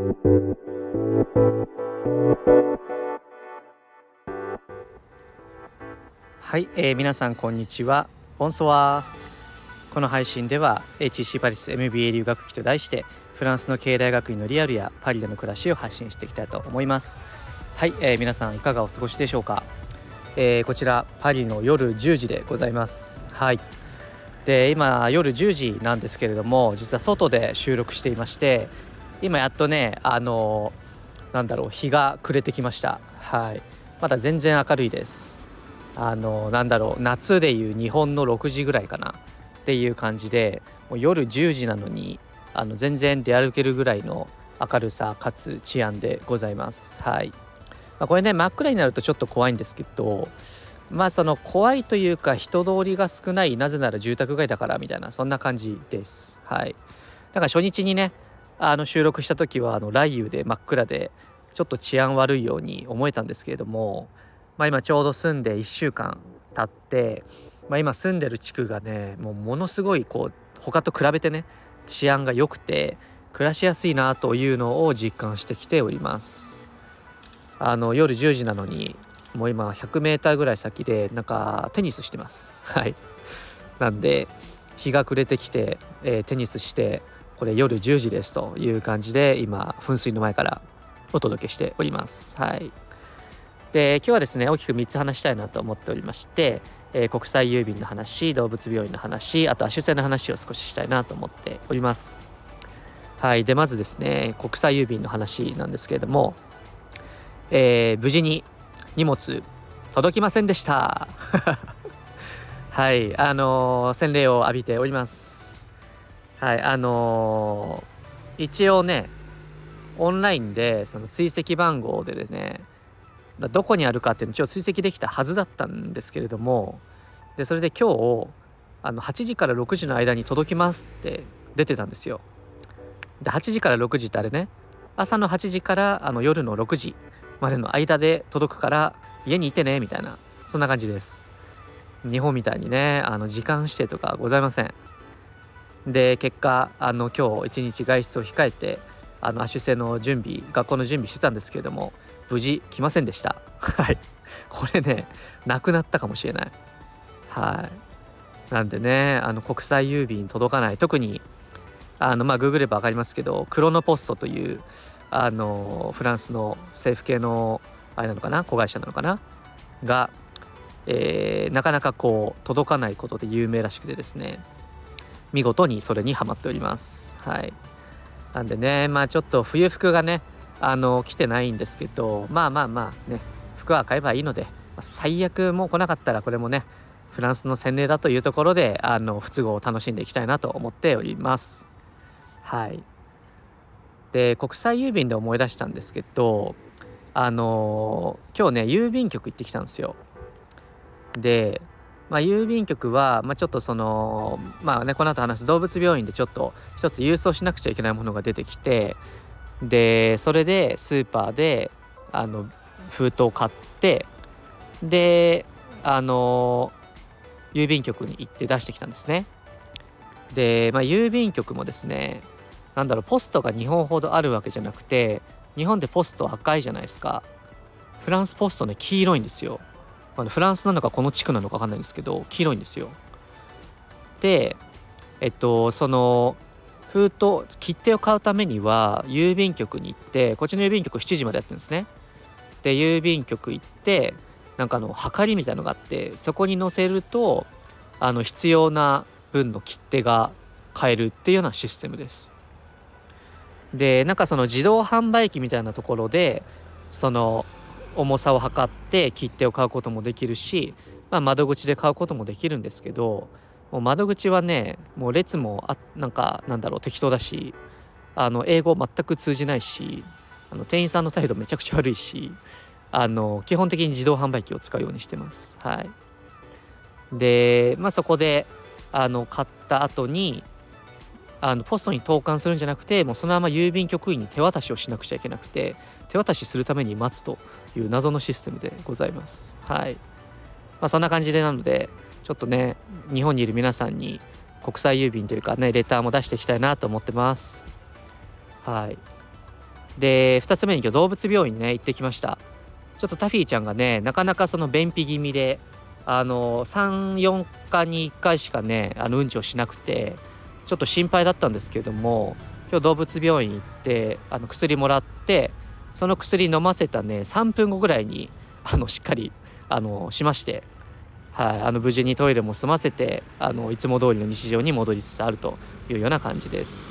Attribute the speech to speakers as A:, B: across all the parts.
A: はい、えー、皆さんこんにちは。ボンソワこの配信では HC パリス MBA 留学期と題してフランスの経営大学院のリアルやパリでの暮らしを発信していきたいと思います。はい、えー、皆さんいかがお過ごしでしょうか。えー、こちらパリの夜10時でございます。はい。で今夜10時なんですけれども実は外で収録していまして今やっとねあのなんだろう日が暮れてきました。はい。まだ全然明るいです。あのなんだろう夏でいう日本の6時ぐらいかな。っていう感じでもう夜10時なのにあの全然出歩けるぐらいの明るさかつ治安でございます。はい、まあ、これね真っ暗になるとちょっと怖いんですけどまあその怖いというか人通りが少ないなぜなら住宅街だからみたいなそんな感じです。はい。だから初日にねあの収録した時はあの雷雨で真っ暗でちょっと治安悪いように思えたんですけれども、まあ、今ちょうど住んで1週間経って、まあ、今住んでる地区がねもうものすごいこう他と比べてね治安が良くて暮らしやすいなというのを実感してきております。あの夜10時なのにもう今 100m ぐらい先でなんかテニスしてます。はい。なんで日が暮れてきて、えー、テニスしてこれ夜10時ですという感じで今噴水の前からお届けしております。はい。で今日はですね大きく3つ話したいなと思っておりまして、えー、国際郵便の話動物病院の話あとは出世の話を少ししたいなと思っております。はい。でまずですね国際郵便の話なんですけれども、えー、無事に荷物届きませんでした。はい。あのー、洗礼を浴びております。はいあのー、一応ねオンラインでその追跡番号でねどこにあるかっていうのを一応追跡できたはずだったんですけれどもでそれで今日あの8時から6時の間に届きますって出てたんですよ。で8時から6時ってあれね朝の8時からあの夜の6時までの間で届くから家にいてねみたいなそんな感じです。日本みたいにねあの時間指定とかございません。で結果あの今日一日外出を控えてあの亜種の準備学校の準備してたんですけれども無事来ませんでした。はい。これねなくなったかもしれない。はい。なんでねあの国際郵便届かない。特にあのまあググれば分かりますけどクロノポストというあのフランスの政府系のあれなのかな？子会社なのかな？が、えー、なかなかこう届かないことで有名らしくてですね見事にそれにはまっております。はい。なんでねまあちょっと冬服がねあの来てないんですけどまあまあまあね服は買えばいいので最悪もう来なかったらこれもねフランスの洗礼だというところであの不都合を楽しんでいきたいなと思っております。はい。で国際郵便で思い出したんですけどあの、今日ね郵便局行ってきたんですよ。で、まあ、郵便局は、まあ、ちょっとそのまあねこの後話す動物病院でちょっと一つ郵送しなくちゃいけないものが出てきてでそれでスーパーであの封筒を買ってであの郵便局に行って出してきたんですね。で、まあ、郵便局もですねなんだろうポストが日本ほどあるわけじゃなくて日本でポスト赤いじゃないですか。フランスポストね黄色いんですよ、まあ、フランスなのかこの地区なのか分かんないんですけど黄色いんですよ。でえっとその封筒切手を買うためには郵便局に行ってこっちの郵便局7時までやってるんですね。で郵便局行ってなんかあのはかりみたいのがあってそこに載せるとあの必要な分の切手が買えるっていうようなシステムです。でなんかその自動販売機みたいなところでその重さを測って切手を買うこともできるし、まあ、窓口で買うこともできるんですけどもう窓口はねもう列もあなんかなんだろう適当だしあの英語全く通じないしあの店員さんの態度めちゃくちゃ悪いしあの基本的に自動販売機を使うようにしてます。はい、で、まあ、そこであの買った後にあのポストに投函するんじゃなくてもうそのまま郵便局員に手渡しをしなくちゃいけなくて手渡しするために待つという謎のシステムでございます。はい。まあそんな感じでなのでちょっとね日本にいる皆さんに国際郵便というかねレターも出していきたいなと思ってます。はい。で2つ目に今日動物病院ね行ってきました。ちょっとタフィーちゃんがねなかなかその便秘気味であの34日に1回しかねあのうんちをしなくてちょっと心配だったんですけれども今日動物病院行ってあの薬もらってその薬飲ませたね3分後ぐらいにあのしっかりあのしましてはい、あの無事にトイレも済ませてあのいつも通りの日常に戻りつつあるというような感じです。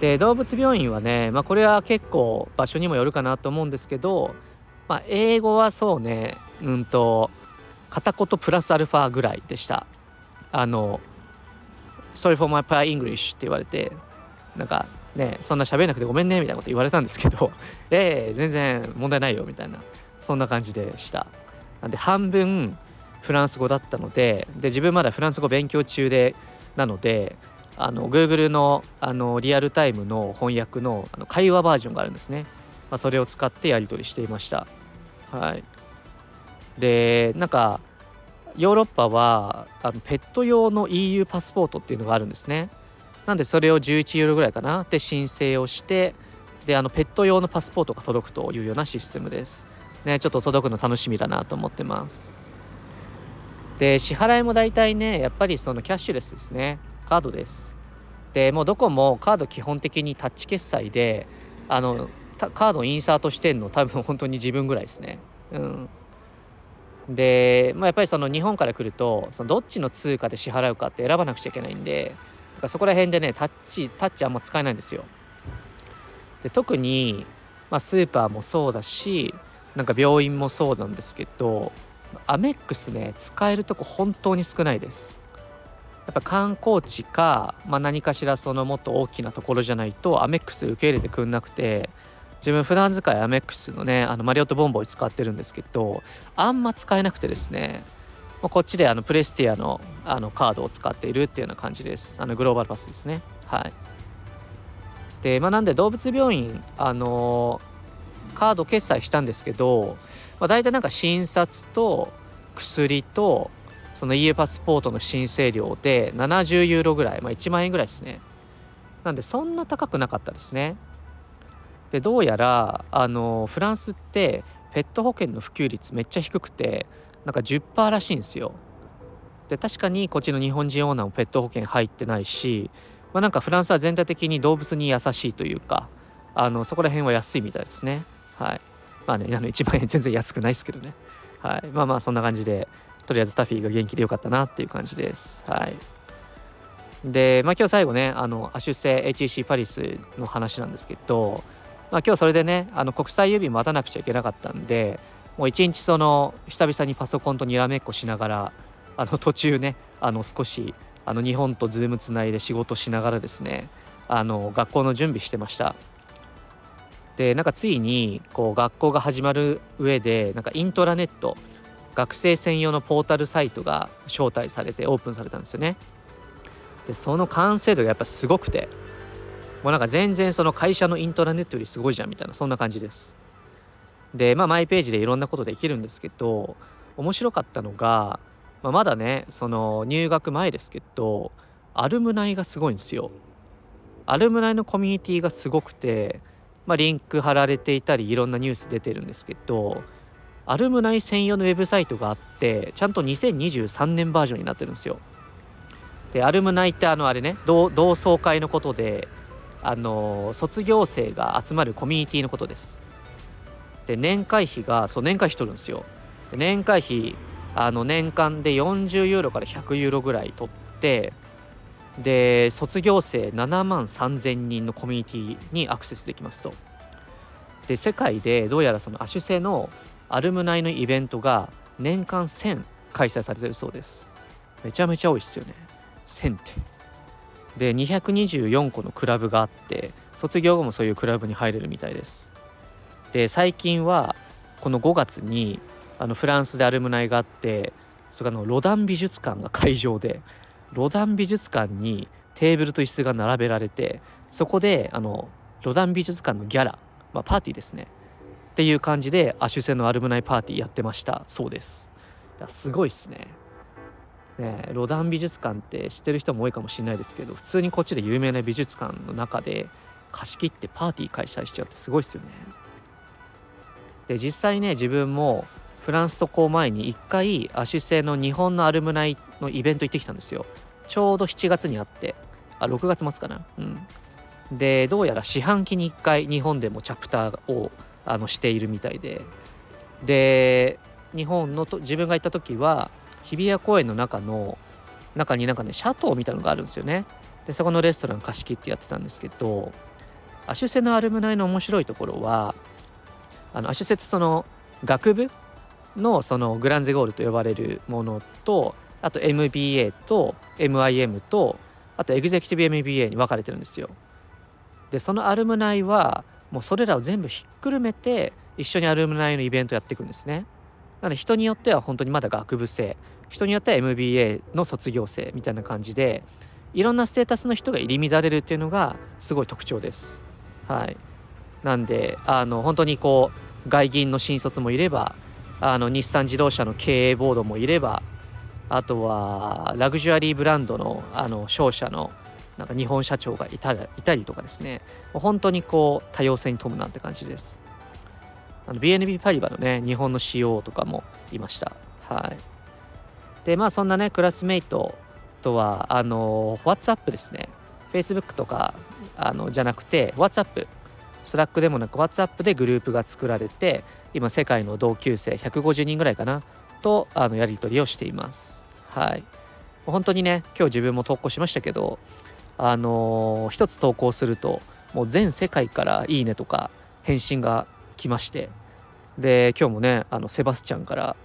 A: で動物病院はね、まあ、これは結構場所にもよるかなと思うんですけど、まあ、英語はそうねうんと片言プラスアルファぐらいでした。あの「Sorry for my p o r English」って言われてなんかねそんな喋れなくてごめんねみたいなこと言われたんですけど「ええー、全然問題ないよ」みたいなそんな感じでした。なんで半分フランス語だったのでで自分まだフランス語勉強中でなのであの Google のあのリアルタイムの翻訳のあの会話バージョンがあるんですね、まあ、それを使ってやり取りしていました。はい。でなんかヨーロッパはあのペット用の EU パスポートっていうのがあるんですね。なんでそれを11ユーロぐらいかな。で申請をしてであのペット用のパスポートが届くというようなシステムです。ねちょっと届くの楽しみだなと思ってます。で支払いも大体ねやっぱりそのキャッシュレスですね。カードです。でもうどこもカード基本的にタッチ決済であのカードをインサートしてんの多分本当に自分ぐらいですね。うん。で、まあ、やっぱりその日本から来るとそのどっちの通貨で支払うかって選ばなくちゃいけないんでそこら辺でねタッチタッチあんま使えないんですよ。で特に、まあ、スーパーもそうだしなんか病院もそうなんですけどアメックスね使えるとこ本当に少ないです。やっぱ観光地か、まあ、何かしらそのもっと大きなところじゃないとアメックス受け入れてくんなくて自分普段使いアメックスのねあのマリオットボンボイ使ってるんですけどあんま使えなくてですねこっちであのプレスティアのあのカードを使っているっていうような感じです。あのグローバルパスですね。はい。でまあなんで動物病院あのカード決済したんですけど、まあ、大体なんか診察と薬とその EU パスポートの申請料で70ユーロぐらい、まあ、1万円ぐらいですね。なんでそんな高くなかったですね。でどうやらあのフランスってペット保険の普及率めっちゃ低くてなんか10%らしいんですよで確かにこっちの日本人オーナーもペット保険入ってないし、まあ、なんかフランスは全体的に動物に優しいというかあのそこら辺は安いみたいですねはい。まあね、あの1万円全然安くないですけどね。はい。まあまあそんな感じで、とりあえずタフィーが元気でよかったなっていう感じです。はい。で、まあ今日最後ね、あの、アシュセ HEC パリスの話なんですけど、まあ今日それでね、あの国際郵便待たなくちゃいけなかったんで、もう一日その久々にパソコンとにらめっこしながら、あの途中ね、あの少しあの日本と Zoom つないで仕事しながらですね、あの学校の準備してました。でなんかついにこう学校が始まる上でなんかイントラネット学生専用のポータルサイトが招待されてオープンされたんですよね。でその完成度がやっぱすごくてもうなんか全然その会社のイントラネットよりすごいじゃんみたいなそんな感じです。でまあマイページでいろんなことできるんですけど面白かったのが、まあ、まだねその入学前ですけどアルムナイがすごいんですよ。アルムナイのコミュニティがすごくてまあ、リンク貼られていたりいろんなニュース出てるんですけどアルムナイ専用のウェブサイトがあってちゃんと2023年バージョンになってるんですよ。でアルムナイってあのあれね同窓会のことであの卒業生が集まるコミュニティのことです。で年会費がそう年会費取るんですよ。で年会費あの年間で40ユーロから100ユーロぐらい取ってで卒業生7万3000人のコミュニティにアクセスできますとで世界でどうやらそのアシュセのアルムナイのイベントが年間1000開催されてるそうですめちゃめちゃ多いっすよね1000ってで224個のクラブがあって卒業後もそういうクラブに入れるみたいです。で最近はこの5月にあのフランスでアルムナイがあってそれのロダン美術館が会場でロダン美術館にテーブルと椅子が並べられてそこであのロダン美術館のギャラ、まあ、パーティーですね。っていう感じでアシュセのアルムナイパーティーやってました。そうです。いやすごいっすね。ねロダン美術館って知ってる人も多いかもしれないですけど普通にこっちで有名な美術館の中で貸し切ってパーティー開催しちゃうってすごいっすよね。で実際ね自分もフランス渡航前に1回アシュ製の日本のアルムナイのイベント行ってきたんですよ。ちょうど7月にあってあ6月末かな？うん。でどうやら四半期に1回日本でもチャプターをあのしているみたいで。で日本のと自分が行った時は日比谷公園の中の中になんかねシャトーみたいのがあるんですよねでそこのレストラン貸し切ってやってたんですけどアシュセのアルムナイの面白いところはあのアシュセってその学部のそのグランゼゴールと呼ばれるものとあと MBA と MIM とあとエグゼクティブ MBA に分かれてるんですよ。でそのアルムナイはもうそれらを全部ひっくるめて一緒にアルムナイのイベントやっていくんですね。なので人によっては本当にまだ学部生人によっては MBA の卒業生みたいな感じでいろんなステータスの人が入り乱れるっていうのがすごい特徴です。はい、なんであの本当にこう外銀の新卒もいればあの日産自動車の経営ボードもいればあとはラグジュアリーブランドのあの商社のなんか日本社長がいたいたりとかですね。本当にこう多様性に富むなって感じです。BNB パリバのね日本の CO とかもいました。はい。でまあそんなねクラスメイトとはあの WhatsApp ですね。Facebook とかあのじゃなくて WhatsApp Slack でもなく WhatsApp でグループが作られて今世界の同級生150人ぐらいかなとあのやり取りをしています。はい。本当にね今日自分も投稿しましたけどあのー、一つ投稿するともう全世界からいいねとか返信が来ましてで今日もねあのセバスチャンから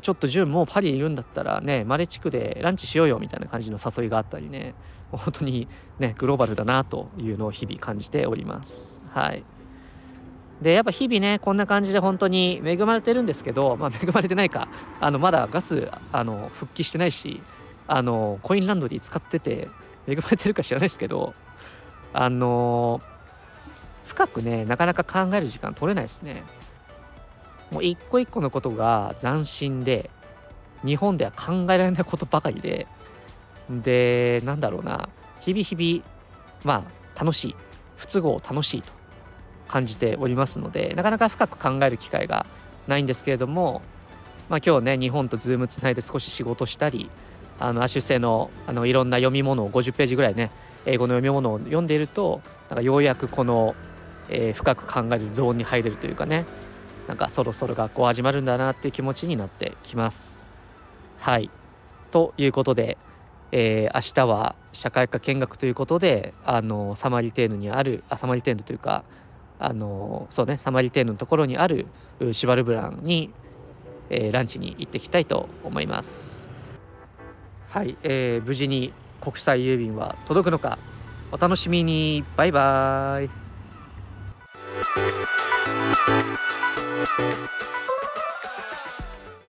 A: ちょっと潤もうパリいるんだったらねマレ地区でランチしようよみたいな感じの誘いがあったりね。本当にねグローバルだなというのを日々感じております。はい。でやっぱ日々ねこんな感じで本当に恵まれてるんですけどまあ恵まれてないかあのまだガスあの復帰してないしあのコインランドリー使ってて恵まれてるか知らないですけどあの深くねなかなか考える時間取れないですね。もう一個一個のことが斬新で日本では考えられないことばかりででなんだろうな日々日々まあ楽しい不都合楽しいと感じておりますのでなかなか深く考える機会がないんですけれども、まあ、今日ね日本とズームつないで少し仕事したりあの亜種性のあのいろんな読み物を50ページぐらいね英語の読み物を読んでいるとなんかようやくこの、えー、深く考えるゾーンに入れるというかねなんかそろそろ学校始まるんだなっていう気持ちになってきます。はいということで、えー、明日は社会科見学ということであのサマリテーヌにあるあサマリテーヌというかあのそうねサマリテーヌのところにあるシュバルブランに、えー、ランチに行ってきたいと思います。はい、えー、無事に国際郵便は届くのかお楽しみにバイバーイ Thank you.